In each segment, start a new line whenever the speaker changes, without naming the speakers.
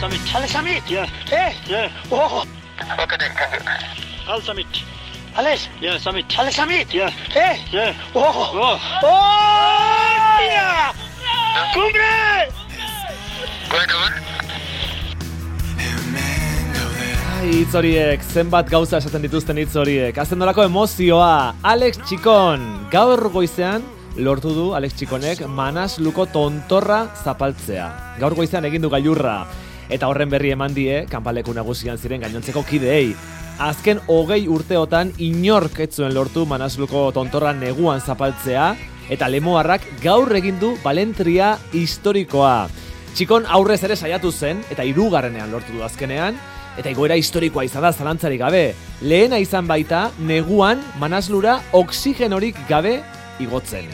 Summit.
Alex Summit?
Yeah,
Eh?
yeah.
Oh,
Al Summit.
Alex,
Yeah, Summit.
Alex Summit?
Yeah,
Eh?
yeah.
Oh,
Oh,
oh! ¡Cumbre!
Ai, hitz horiek, zenbat gauza esaten dituzten hitz horiek. Azten nolako emozioa, Alex Txikon. Gaur goizean, lortu du Alex Txikonek Manas Luko tontorra zapaltzea. Gaur goizean egin du gailurra. Eta horren berri eman die, kanpaleku nagusian ziren gainontzeko kideei. Azken hogei urteotan inork ez zuen lortu Manasluko tontorra neguan zapaltzea, eta lemoarrak gaur egin du balentria historikoa. Txikon aurrez ere saiatu zen, eta hirugarrenean lortu du azkenean, eta igoera historikoa izan da zalantzarik gabe. Lehena izan baita, neguan Manaslura oksigenorik gabe igotzen.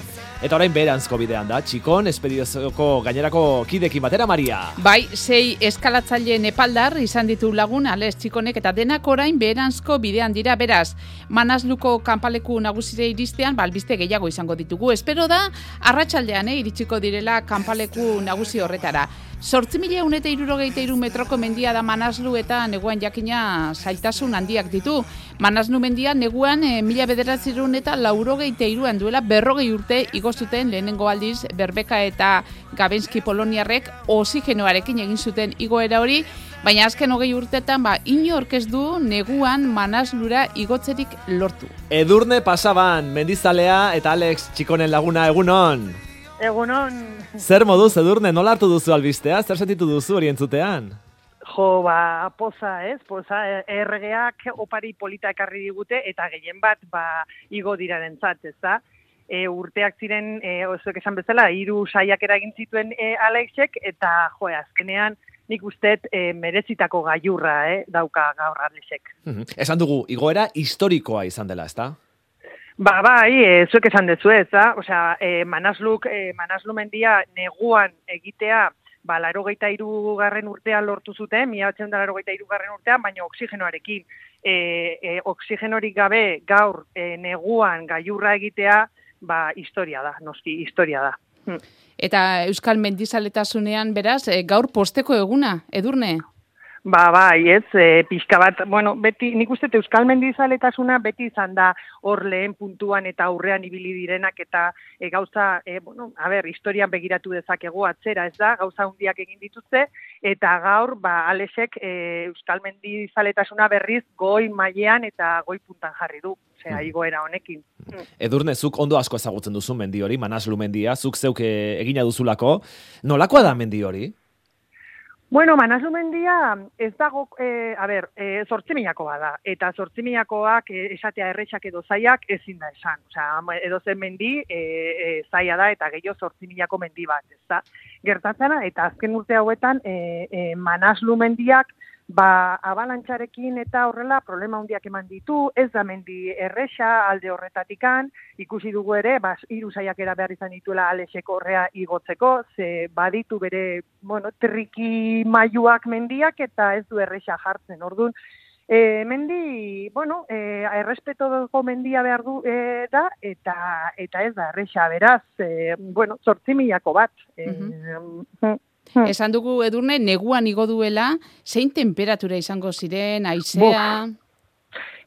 Eta orain beranzko bidean da, txikon, espedizioko gainerako kidekin batera, Maria.
Bai, sei eskalatzaile nepaldar izan ditu lagun Alex Txikonek eta denak orain beheranzko bidean dira beraz. Manasluko kanpaleku nagusire iristean balbiste gehiago izango ditugu. Espero da, arratsaldean eh, iritsiko direla kanpaleku nagusi horretara. Sortzi mila eta irurogeita iru metroko mendia da Manaslu eta neguan jakina zailtasun handiak ditu. Manaslu mendia neguan e, mila bederatzerun eta laurogeita iruan duela berrogei urte igozuten lehenengo aldiz Berbeka eta Gabenski Poloniarrek osigenoarekin egin zuten igoera hori, baina azken hogei urtetan ba, inork ez du neguan Manaslura igotzerik lortu.
Edurne pasaban, mendizalea eta Alex Txikonen laguna egunon.
Egunon,
Zer moduz, Edurne, nola hartu duzu albistea? Zer sentitu duzu hori entzutean?
jo, ba, poza, ez? Poza, erregeak opari polita ekarri digute, eta gehien bat, ba, igo diraren zat, ez da? E, urteak ziren, e, ozuek esan bezala, hiru saiak eragin zituen e, Alexek, eta, jo, azkenean, nik usteet e, merezitako gaiurra, eh, dauka gaur Alexek.
Mhm. Esan dugu, igoera historikoa izan dela, ezta?
Ba, bai, e, zuek esan dezu ez, da? Osea, e, Manasluk, e, Manaslu mendia neguan egitea, ba, laro garren urtean lortu zuten, mila batzen da laro garren urtean, baina oksigenoarekin. E, e, oksigenorik gabe gaur e, neguan gaiurra egitea, ba, historia da, noski, historia da. Hm.
Eta Euskal Mendizaletasunean beraz, e, gaur posteko eguna, edurne?
Ba, bai, ez, e, pixka bat, bueno, beti, nik uste Euskal Mendizaletasuna beti izan da hor lehen puntuan eta aurrean ibili direnak eta e, gauza, e, bueno, a ber, historian begiratu dezakegu atzera, ez da, gauza hundiak egin dituzte, eta gaur, ba, Alesek e, Euskal Mendizaletasuna berriz goi mailean eta goi puntan jarri du, osea,
Mhm.
igoera honekin.
Edurne, zuk ondo asko ezagutzen duzu mendi hori, Manaslu mendia, zuk zeuk egina duzulako. Nolakoa da mendi hori?
Bueno, Manaslu mendia ez dago, e, a ber, e, zortzimilakoa da, eta zortzimilakoak e, esatea erretxak edo zaiak ezin da esan. Osea, edo zen mendi e, e, zaila da eta gehiago zortzimilako mendi bat, ez da. Gertatzena, eta azken urte hauetan e, e, Manaslu mendiak ba, abalantxarekin eta horrela problema handiak eman ditu, ez da mendi erresa alde horretatikan, ikusi dugu ere, bas, hiru saiakera behar izan dituela Alexek horrea igotzeko, ze baditu bere, bueno, triki mailuak mendiak eta ez du erresa jartzen. Orduan, E, mendi, bueno, e, errespetoko mendia behar du e, da, eta eta ez da, erresa, beraz, e, bueno, sortzi milako bat. E, mm,
Esan dugu edurne, neguan igo duela, zein temperatura izango ziren, aizea...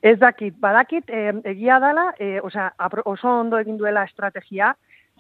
Ez dakit, badakit, eh, egia dala, eh, osea, oso ondo egin duela estrategia,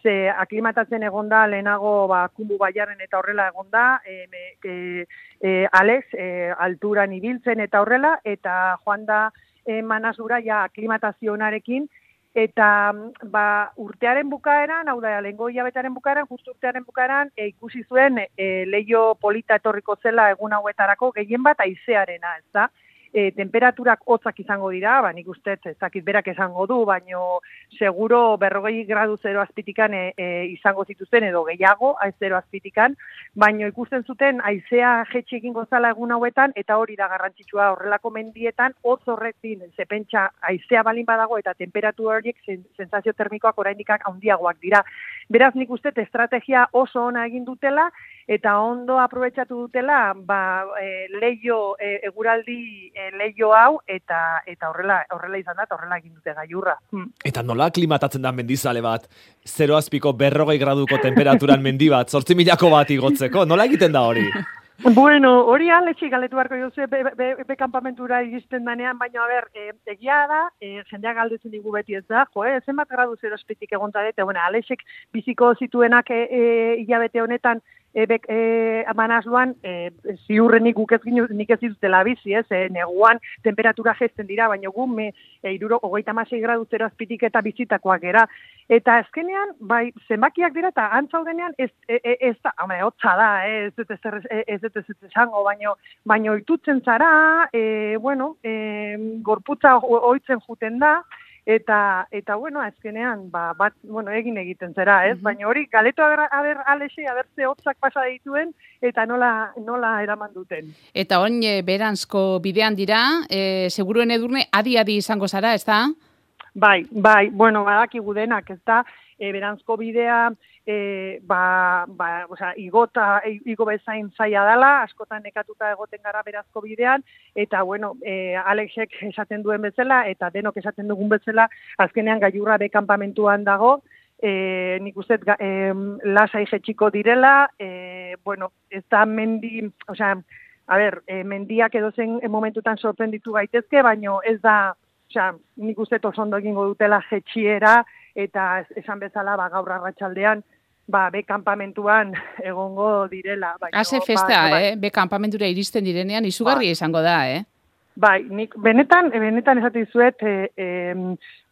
ze aklimatatzen egonda lehenago ba, kumbu baiaren eta horrela egonda, e, e, e, Alex e, alturan ibiltzen eta horrela, eta joan da e, manazura ja aklimatazionarekin, eta ba, urtearen bukaeran, hau da, lehengo hilabetaren bukaeran, justu urtearen bukaeran, e, ikusi zuen e, leio polita etorriko zela egun hauetarako, gehien bat aizearena, ez da? E, temperaturak hotzak izango dira, ba, nik uste ez dakit berak esango du, baino seguro berrogei gradu zero azpitikan e, e, izango zituzten edo gehiago, zero azpitikan, baino ikusten zuten aizea jetxe egingo zala egun hauetan, eta hori da garrantzitsua horrelako mendietan, hotz horrekin, ze pentsa aizea balin badago eta temperatura horiek sen, sensazio termikoak oraindikak handiagoak dira. Beraz nik uste estrategia oso ona egin dutela, eta ondo aprobetxatu dutela ba, e, leio e, eguraldi e, leio hau eta eta horrela horrela izan da eta horrela egin dute gaiurra. Hmm.
Eta nola klimatatzen da mendizale bat, zero azpiko berrogei graduko temperaturan mendi bat, zortzi milako bat igotzeko, nola egiten da hori?
Bueno, hori aletxi galetu beharko jozu, be, be, be, kampamentura iristen danean, baina, a ber, e, egia da, e, jendeak galdetzen digu beti ez da, jo, e, zenbat gradu zer ospitik egon dute, bueno, alexek biziko zituenak e, e, hilabete honetan, e, bek, e, manazluan, e, ziurrenik guk ez ginu, nik ez dituztela bizi, ez, e, neguan temperatura gesten dira, baina gu, me, e, iruro, ogeita masei gradu zero azpitik eta bizitakoak era. Eta azkenean, bai, zenbakiak dira, eta antzaudenean, ez, e, e, ez da, hame, hotza da, eh, ez dut ez, ez, ez, ez esango, baino, baino itutzen zara, e, bueno, e, gorputza oitzen juten da, eta eta bueno, azkenean ba, bat, bueno, egin egiten zera, ez? Mm Baina hori galeto aber aber Alexe abertze hotzak pasa dituen eta nola nola eraman duten.
Eta orain e, beranzko bidean dira, e, seguruen edurne adi adi izango zara, ezta?
Bai, bai, bueno, badakigu denak, ezta? E, beranzko bidea e, ba, ba, oza, igota, igo bezain zaila dela, askotan nekatuta egoten gara berazko bidean, eta, bueno, e, Alexek esaten duen bezala, eta denok esaten dugun bezala, azkenean gaiurra bekampamentuan dago, e, nik uste e, lasai jetxiko direla, e, bueno, ez da mendi, oza, a ber, e, mendiak edo zen momentutan sorprenditu gaitezke, baino ez da, oza, nik uste ondo egingo dutela jetxiera, eta esan bezala ba, gaur arratsaldean ba, be kampamentuan egongo direla.
Bai, Haze festa, ba, eh? Be kampamentura iristen direnean, izugarri ba. izango da, eh?
Bai, nik benetan, benetan esate dizuet, e,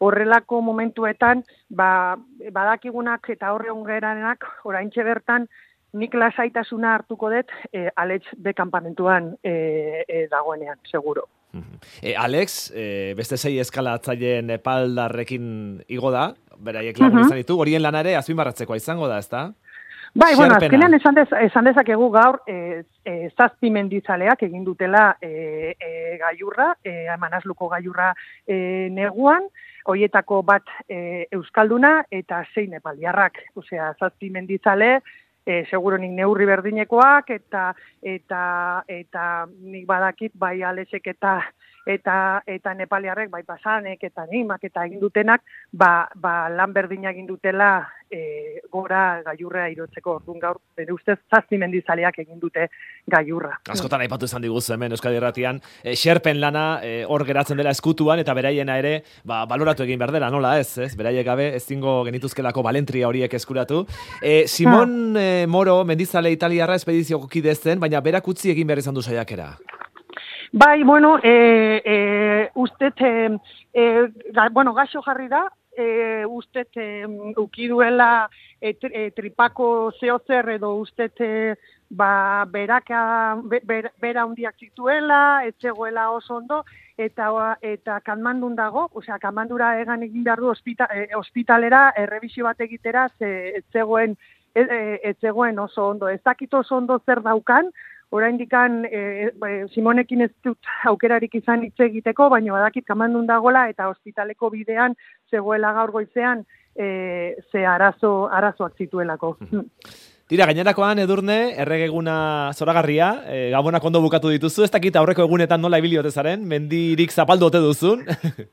horrelako momentuetan, ba, badakigunak eta horre ongeranenak, orain bertan, nik lasaitasuna hartuko dut, e, Alex be kampamentuan e, e, dagoenean, seguro.
E, Alex, e, beste zei eskalatzaileen epaldarrekin igo da, beraiek lagun izan ditu, horien lanare azpimarratzekoa izango da, ezta?
Bai, bueno, azkenean esan, dez, esan dezakegu gaur e, e, zazpi mendizaleak egin dutela e, e, gaiurra, e, manazluko gaiurra e, neguan, hoietako bat e, euskalduna eta zein epaldiarrak, osea, zazpi mendizale, e, seguro nik neurri berdinekoak eta eta eta nik badakit bai alesek eta eta eta nepaliarrek bai pasanek eta nimak eta egin dutenak ba, ba lan berdina egin dutela e, gora gaiurrea irotzeko ordun gaur bere ustez zazpi mendizaleak egin dute gaiurra.
Askotan aipatu izan diguzu hemen Euskadi Erratian, e, xerpen lana e, hor geratzen dela eskutuan eta beraiena ere ba, baloratu egin behar dela, nola ez, ez? Beraiek gabe ezingo genituzkelako balentria horiek eskuratu. E, Simon ha. e, Moro mendizale italiarra espedizio kidezen, baina berak utzi egin behar izan du saiakera.
Bai, bueno, e, e, ustet, e, e, bueno, gaxo jarri da, e, ustet e, ukiduela e, e, tripako zehozer edo ustet e, ba, beraka, ber, bera hundiak zituela, etzegoela oso ondo, eta eta kanmandun dago, osea, kanmandura egan egin behar du ospita, e, ospitalera, errebizio bat egitera, ze, etzegoen, e, etzegoen oso ondo. Ez dakit oso ondo zer daukan, oraindikan e, Simonekin ez dut aukerarik izan hitz egiteko, baina badakit kamandun dagola eta ospitaleko bidean zegoela gaur goizean e, ze arazo arazoak zituelako.
Tira, gainerakoan edurne, erregeguna zoragarria, e, gabonak ondo bukatu dituzu, ez dakit aurreko egunetan nola ibiliote zaren, mendirik zapaldu ote duzun?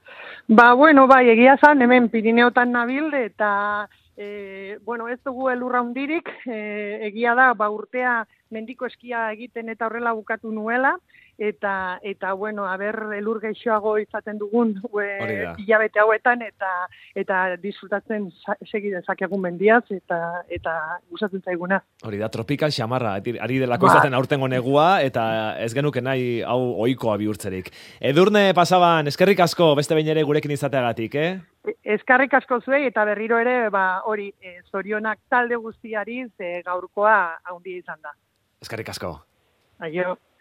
ba, bueno, bai, egia zan, hemen Pirineotan nabil, eta, e, bueno, ez dugu elurra hundirik, e, egia da, ba, urtea mendiko eskia egiten eta horrela bukatu nuela, eta, eta bueno, haber elur geixoago izaten dugun hilabete hauetan, eta eta disfrutatzen segi dezakegun mendiaz, eta eta gustatzen zaiguna.
Hori da, tropikal xamarra, ari delako ba. izaten aurtengo negua, eta ez genuke nahi hau oikoa bihurtzerik. Edurne pasaban, eskerrik asko, beste behin ere gurekin izateagatik, eh?
Eskarrik asko zuei eta berriro ere ba hori e, zorionak talde guztiari ze gaurkoa handi izan da.
Eskerrik asko.
Aio.